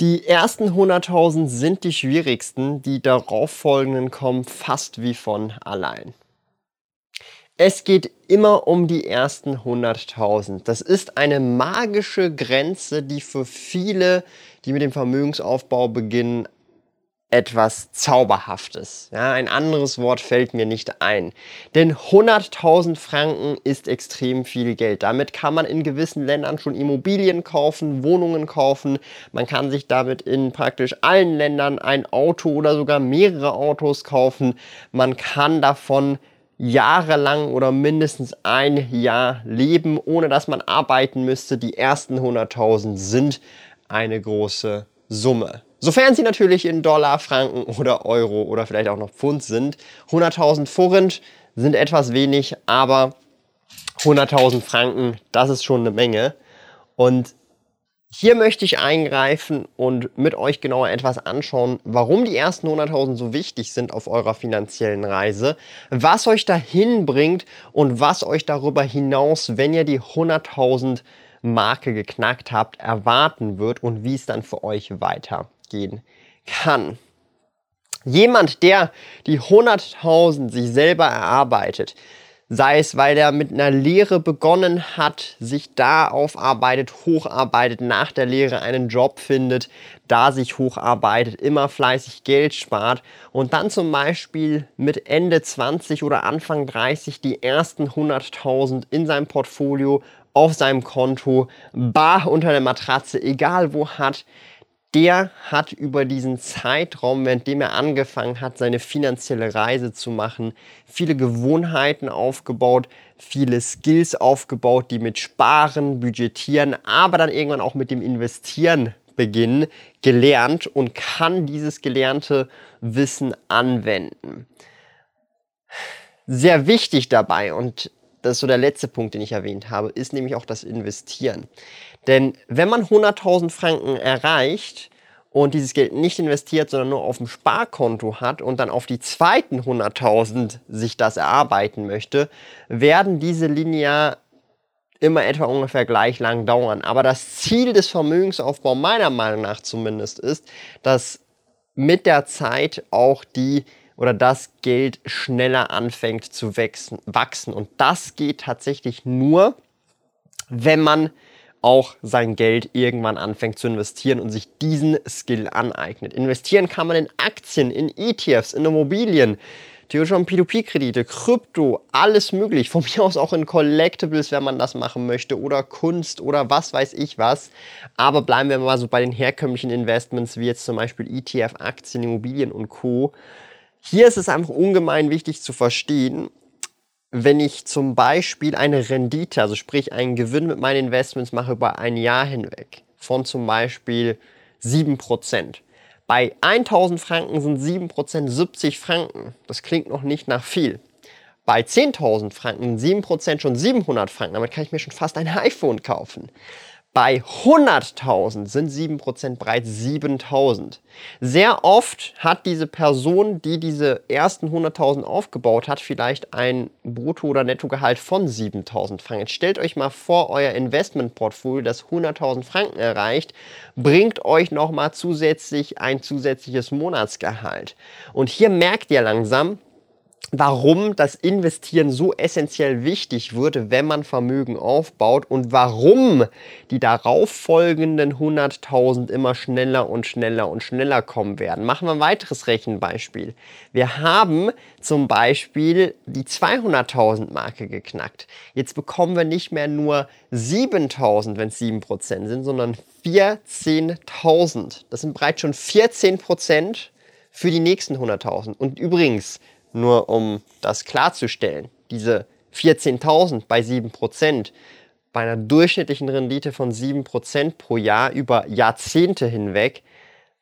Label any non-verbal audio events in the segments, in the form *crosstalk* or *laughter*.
Die ersten 100.000 sind die schwierigsten, die darauffolgenden kommen fast wie von allein. Es geht immer um die ersten 100.000. Das ist eine magische Grenze, die für viele, die mit dem Vermögensaufbau beginnen, etwas Zauberhaftes. Ja, ein anderes Wort fällt mir nicht ein. Denn 100.000 Franken ist extrem viel Geld. Damit kann man in gewissen Ländern schon Immobilien kaufen, Wohnungen kaufen. Man kann sich damit in praktisch allen Ländern ein Auto oder sogar mehrere Autos kaufen. Man kann davon jahrelang oder mindestens ein Jahr leben, ohne dass man arbeiten müsste. Die ersten 100.000 sind eine große Summe. Sofern sie natürlich in Dollar, Franken oder Euro oder vielleicht auch noch Pfund sind. 100.000 Forint sind etwas wenig, aber 100.000 Franken, das ist schon eine Menge. Und hier möchte ich eingreifen und mit euch genauer etwas anschauen, warum die ersten 100.000 so wichtig sind auf eurer finanziellen Reise, was euch dahin bringt und was euch darüber hinaus, wenn ihr die 100.000 Marke geknackt habt, erwarten wird und wie es dann für euch weitergeht gehen kann. Jemand, der die 100.000 sich selber erarbeitet, sei es, weil er mit einer Lehre begonnen hat, sich da aufarbeitet, hocharbeitet, nach der Lehre einen Job findet, da sich hocharbeitet, immer fleißig Geld spart und dann zum Beispiel mit Ende 20 oder Anfang 30 die ersten 100.000 in seinem Portfolio, auf seinem Konto, bar unter der Matratze, egal wo hat, der hat über diesen Zeitraum, währenddem er angefangen hat, seine finanzielle Reise zu machen, viele Gewohnheiten aufgebaut, viele Skills aufgebaut, die mit Sparen, Budgetieren, aber dann irgendwann auch mit dem Investieren beginnen, gelernt und kann dieses gelernte Wissen anwenden. Sehr wichtig dabei und das ist so der letzte Punkt, den ich erwähnt habe, ist nämlich auch das Investieren. Denn wenn man 100.000 Franken erreicht und dieses Geld nicht investiert, sondern nur auf dem Sparkonto hat und dann auf die zweiten 100.000 sich das erarbeiten möchte, werden diese linear immer etwa ungefähr gleich lang dauern. Aber das Ziel des Vermögensaufbaus meiner Meinung nach zumindest ist, dass mit der Zeit auch die oder das Geld schneller anfängt zu wachsen. Und das geht tatsächlich nur, wenn man auch sein Geld irgendwann anfängt zu investieren und sich diesen Skill aneignet. Investieren kann man in Aktien, in ETFs, in Immobilien, theoretisch auch in P2P-Kredite, Krypto, alles möglich. Von *laughs* mir aus auch in Collectibles, wenn man das machen möchte, oder Kunst oder was weiß ich was. Aber bleiben wir mal so bei den herkömmlichen Investments, wie jetzt zum Beispiel ETF, Aktien, Immobilien und Co. Hier ist es einfach ungemein wichtig zu verstehen, wenn ich zum Beispiel eine Rendite, also sprich einen Gewinn mit meinen Investments mache über ein Jahr hinweg von zum Beispiel 7%. Bei 1000 Franken sind 7% 70 Franken. Das klingt noch nicht nach viel. Bei 10.000 Franken sind 7% schon 700 Franken. Damit kann ich mir schon fast ein *laughs* iPhone kaufen. Bei 100.000 sind 7% bereits 7.000. Sehr oft hat diese Person, die diese ersten 100.000 aufgebaut hat, vielleicht ein Brutto- oder Nettogehalt von 7.000 Franken. Stellt euch mal vor, euer Investmentportfolio, das 100.000 Franken erreicht, bringt euch nochmal zusätzlich ein zusätzliches Monatsgehalt. Und hier merkt ihr langsam, warum das Investieren so essentiell wichtig wird, wenn man Vermögen aufbaut und warum die darauffolgenden 100.000 immer schneller und schneller und schneller kommen werden. Machen wir ein weiteres Rechenbeispiel. Wir haben zum Beispiel die 200.000 Marke geknackt. Jetzt bekommen wir nicht mehr nur 7.000, wenn es 7% sind, sondern 14.000. Das sind bereits schon 14% für die nächsten 100.000. Und übrigens, nur um das klarzustellen, diese 14.000 bei 7%, bei einer durchschnittlichen Rendite von 7% pro Jahr über Jahrzehnte hinweg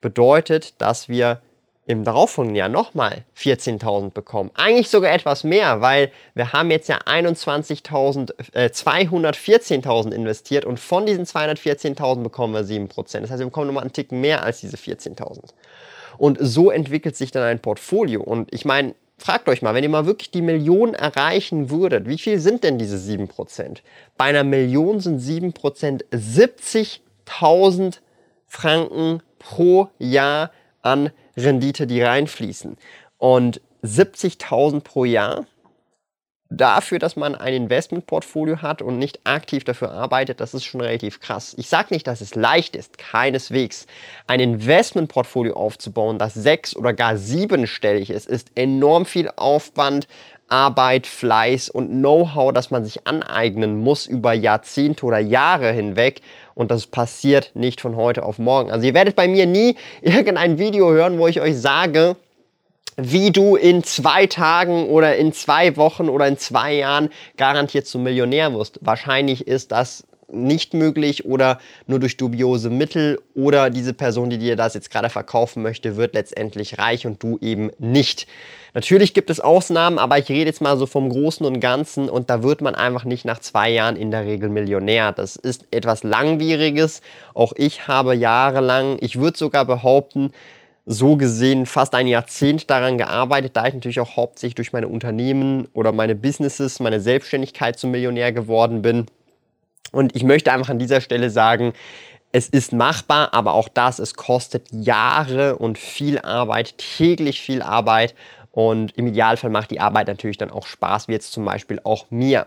bedeutet, dass wir im darauffolgenden Jahr nochmal 14.000 bekommen. Eigentlich sogar etwas mehr, weil wir haben jetzt ja 21.000, äh, 214.000 investiert und von diesen 214.000 bekommen wir 7%. Das heißt, wir bekommen nochmal einen Tick mehr als diese 14.000. Und so entwickelt sich dann ein Portfolio. Und ich meine, fragt euch mal, wenn ihr mal wirklich die Million erreichen würdet, wie viel sind denn diese 7%? Bei einer Million sind 7% 70.000 Franken pro Jahr an Rendite, die reinfließen. Und 70.000 pro Jahr dafür, dass man ein Investmentportfolio hat und nicht aktiv dafür arbeitet, das ist schon relativ krass. Ich sage nicht, dass es leicht ist, keineswegs. Ein Investmentportfolio aufzubauen, das sechs oder gar siebenstellig ist, ist enorm viel Aufwand, Arbeit, Fleiß und Know-how, das man sich aneignen muss über Jahrzehnte oder Jahre hinweg. Und das passiert nicht von heute auf morgen. Also ihr werdet bei mir nie *laughs* irgendein Video hören, wo ich euch sage, wie du in zwei Tagen oder in zwei Wochen oder in zwei Jahren garantiert zum Millionär wirst. Wahrscheinlich ist das nicht möglich oder nur durch dubiose Mittel oder diese Person, die dir das jetzt gerade verkaufen möchte, wird letztendlich reich und du eben nicht. Natürlich gibt es Ausnahmen, aber ich rede jetzt mal so vom Großen und Ganzen und da wird man einfach nicht nach zwei Jahren in der Regel Millionär. Das ist etwas Langwieriges. Auch ich habe jahrelang, ich würde sogar behaupten, so gesehen fast ein Jahrzehnt daran gearbeitet, da ich natürlich auch hauptsächlich durch meine Unternehmen oder meine Businesses, meine Selbstständigkeit zum Millionär geworden bin. Und ich möchte einfach an dieser Stelle sagen, es ist machbar, aber auch das, es kostet Jahre und viel Arbeit, täglich viel Arbeit. Und im Idealfall macht die Arbeit natürlich dann auch Spaß, wie jetzt zum Beispiel auch mir.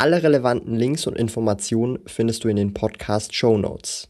Alle relevanten Links und Informationen findest du in den Podcast Show Notes.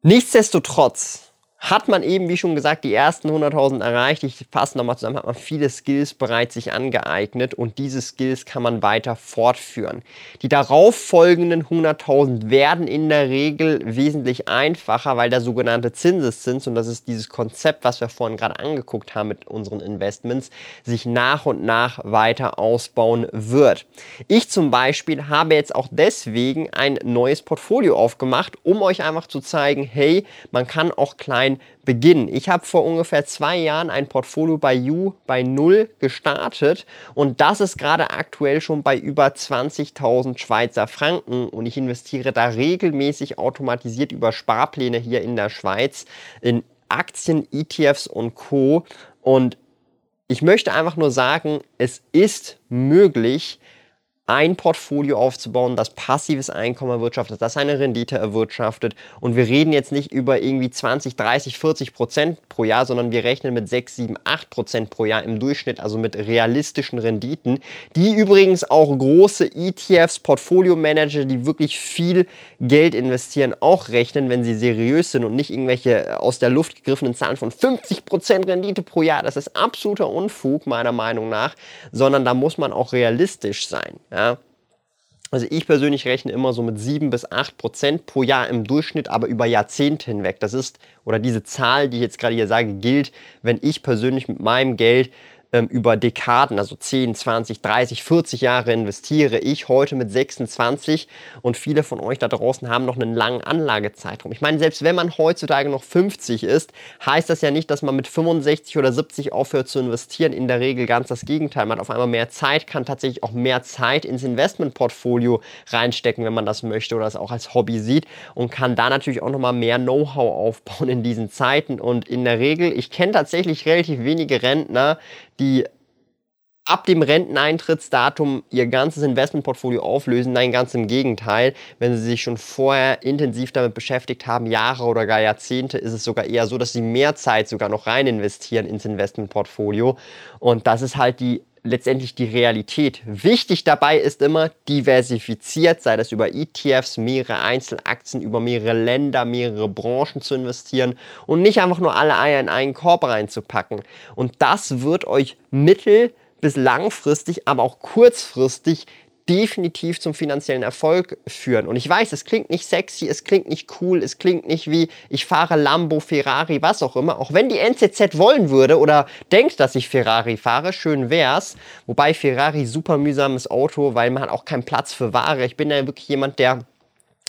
Nichtsdestotrotz hat man eben, wie schon gesagt, die ersten 100.000 erreicht. Ich fasse nochmal zusammen, hat man viele Skills bereits sich angeeignet und diese Skills kann man weiter fortführen. Die darauf folgenden 100.000 werden in der Regel wesentlich einfacher, weil der sogenannte Zinseszins, und das ist dieses Konzept, was wir vorhin gerade angeguckt haben mit unseren Investments, sich nach und nach weiter ausbauen wird. Ich zum Beispiel habe jetzt auch deswegen ein neues Portfolio aufgemacht, um euch einfach zu zeigen, hey, man kann auch klein ein Beginn. Ich habe vor ungefähr zwei Jahren ein Portfolio bei You bei Null gestartet und das ist gerade aktuell schon bei über 20.000 Schweizer Franken und ich investiere da regelmäßig automatisiert über Sparpläne hier in der Schweiz in Aktien, ETFs und Co. Und ich möchte einfach nur sagen, es ist möglich, ein Portfolio aufzubauen, das passives Einkommen erwirtschaftet, das eine Rendite erwirtschaftet. Und wir reden jetzt nicht über irgendwie 20, 30, 40 Prozent pro Jahr, sondern wir rechnen mit 6, 7, 8 Prozent pro Jahr im Durchschnitt, also mit realistischen Renditen, die übrigens auch große ETFs, Portfolio-Manager, die wirklich viel Geld investieren, auch rechnen, wenn sie seriös sind und nicht irgendwelche aus der Luft gegriffenen Zahlen von 50 Prozent Rendite pro Jahr. Das ist absoluter Unfug, meiner Meinung nach, sondern da muss man auch realistisch sein. Ja? Ja? Also ich persönlich rechne immer so mit 7 bis 8 Prozent pro Jahr im Durchschnitt, aber über Jahrzehnte hinweg. Das ist, oder diese Zahl, die ich jetzt gerade hier sage, gilt, wenn ich persönlich mit meinem Geld ähm, über Dekaden, also 10, 20, 30, 40 Jahre investiere. Ich heute mit 26 und viele von euch da draußen haben noch einen langen Anlagezeitraum. Ich meine, selbst wenn man heutzutage noch 50 ist, heißt das ja nicht, dass man mit 65 oder 70 aufhört zu investieren. In der Regel ganz das Gegenteil. Man hat auf einmal mehr Zeit, kann tatsächlich auch mehr Zeit ins Investmentportfolio reinstecken, wenn man das möchte oder es auch als Hobby sieht und kann da natürlich auch nochmal mehr Know-how aufbauen in diesen Zeiten. Und in der Regel, ich kenne tatsächlich relativ wenige Rentner, die ab dem Renteneintrittsdatum ihr ganzes Investmentportfolio auflösen. Nein, ganz im Gegenteil. Wenn sie sich schon vorher intensiv damit beschäftigt haben, Jahre oder gar Jahrzehnte, ist es sogar eher so, dass sie mehr Zeit sogar noch rein investieren ins Investmentportfolio. Und das ist halt die letztendlich die Realität. Wichtig dabei ist immer diversifiziert, sei das über ETFs, mehrere Einzelaktien, über mehrere Länder, mehrere Branchen zu investieren und nicht einfach nur alle Eier in einen Korb reinzupacken. Und das wird euch mittel- bis langfristig, aber auch kurzfristig definitiv zum finanziellen Erfolg führen. Und ich weiß, es klingt nicht sexy, es klingt nicht cool, es klingt nicht wie ich fahre Lambo, Ferrari, was auch immer. Auch wenn die NZZ wollen würde oder denkt, dass ich Ferrari fahre, schön wär's. Wobei Ferrari super mühsames Auto, weil man hat auch keinen Platz für Ware. Ich bin ja wirklich jemand, der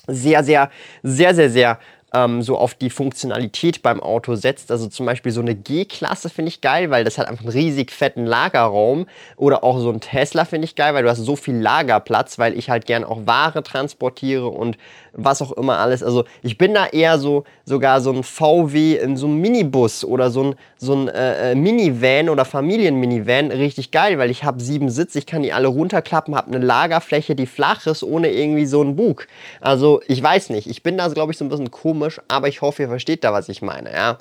sehr, sehr, sehr, sehr, sehr ähm, so auf die Funktionalität beim Auto setzt. Also zum Beispiel so eine G-Klasse finde ich geil, weil das hat einfach einen riesig fetten Lagerraum. Oder auch so ein Tesla finde ich geil, weil du hast so viel Lagerplatz, weil ich halt gern auch Ware transportiere und was auch immer alles. Also ich bin da eher so sogar so ein VW in so einem Minibus oder so ein, so ein äh, äh, Minivan oder Familienminivan richtig geil, weil ich habe sieben Sitze, ich kann die alle runterklappen, habe eine Lagerfläche, die flach ist, ohne irgendwie so einen Bug. Also ich weiß nicht, ich bin da glaube ich so ein bisschen komisch, aber ich hoffe, ihr versteht da, was ich meine, ja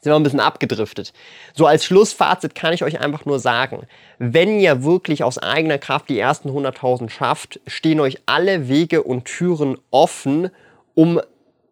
sind wir ein bisschen abgedriftet. So als Schlussfazit kann ich euch einfach nur sagen, wenn ihr wirklich aus eigener Kraft die ersten 100.000 schafft, stehen euch alle Wege und Türen offen, um,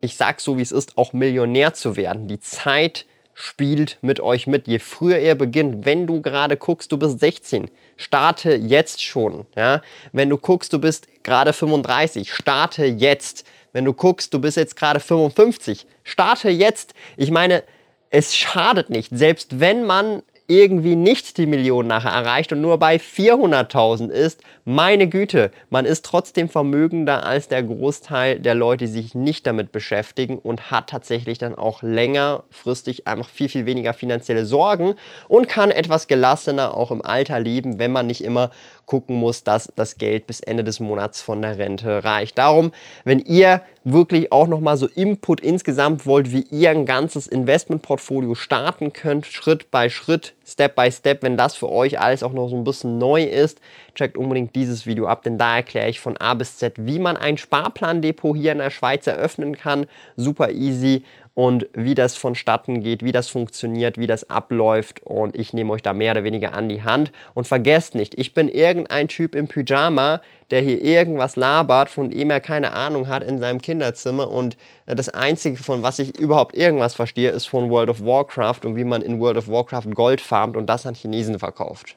ich sag's so wie es ist, auch Millionär zu werden. Die Zeit spielt mit euch mit. Je früher ihr beginnt, wenn du gerade guckst, du bist 16, starte jetzt schon. Ja? Wenn du guckst, du bist gerade 35, starte jetzt. Wenn du guckst, du bist jetzt gerade 55, starte jetzt. Ich meine, es schadet nicht, selbst wenn man irgendwie nicht die Million nachher erreicht und nur bei 400.000 ist, meine Güte, man ist trotzdem vermögender als der Großteil der Leute, die sich nicht damit beschäftigen und hat tatsächlich dann auch längerfristig einfach viel, viel weniger finanzielle Sorgen und kann etwas gelassener auch im Alter leben, wenn man nicht immer gucken muss, dass das Geld bis Ende des Monats von der Rente reicht. Darum, wenn ihr wirklich auch nochmal so Input insgesamt wollt, wie ihr ein ganzes Investmentportfolio starten könnt, Schritt bei Schritt, Step by Step, wenn das für euch alles auch noch so ein bisschen neu ist, checkt unbedingt dieses Video ab, denn da erkläre ich von A bis Z, wie man ein Sparplandepot hier in der Schweiz eröffnen kann. Super easy und wie das vonstatten geht, wie das funktioniert, wie das abläuft. Und ich nehme euch da mehr oder weniger an die Hand. Und vergesst nicht, ich bin irgendein Typ im Pyjama, der hier irgendwas labert, von dem er keine Ahnung hat in seinem Kinderzimmer. Und das einzige von was ich überhaupt irgendwas verstehe, ist von World of Warcraft und wie man in World of Warcraft Gold farmt und das an Chinesen verkauft.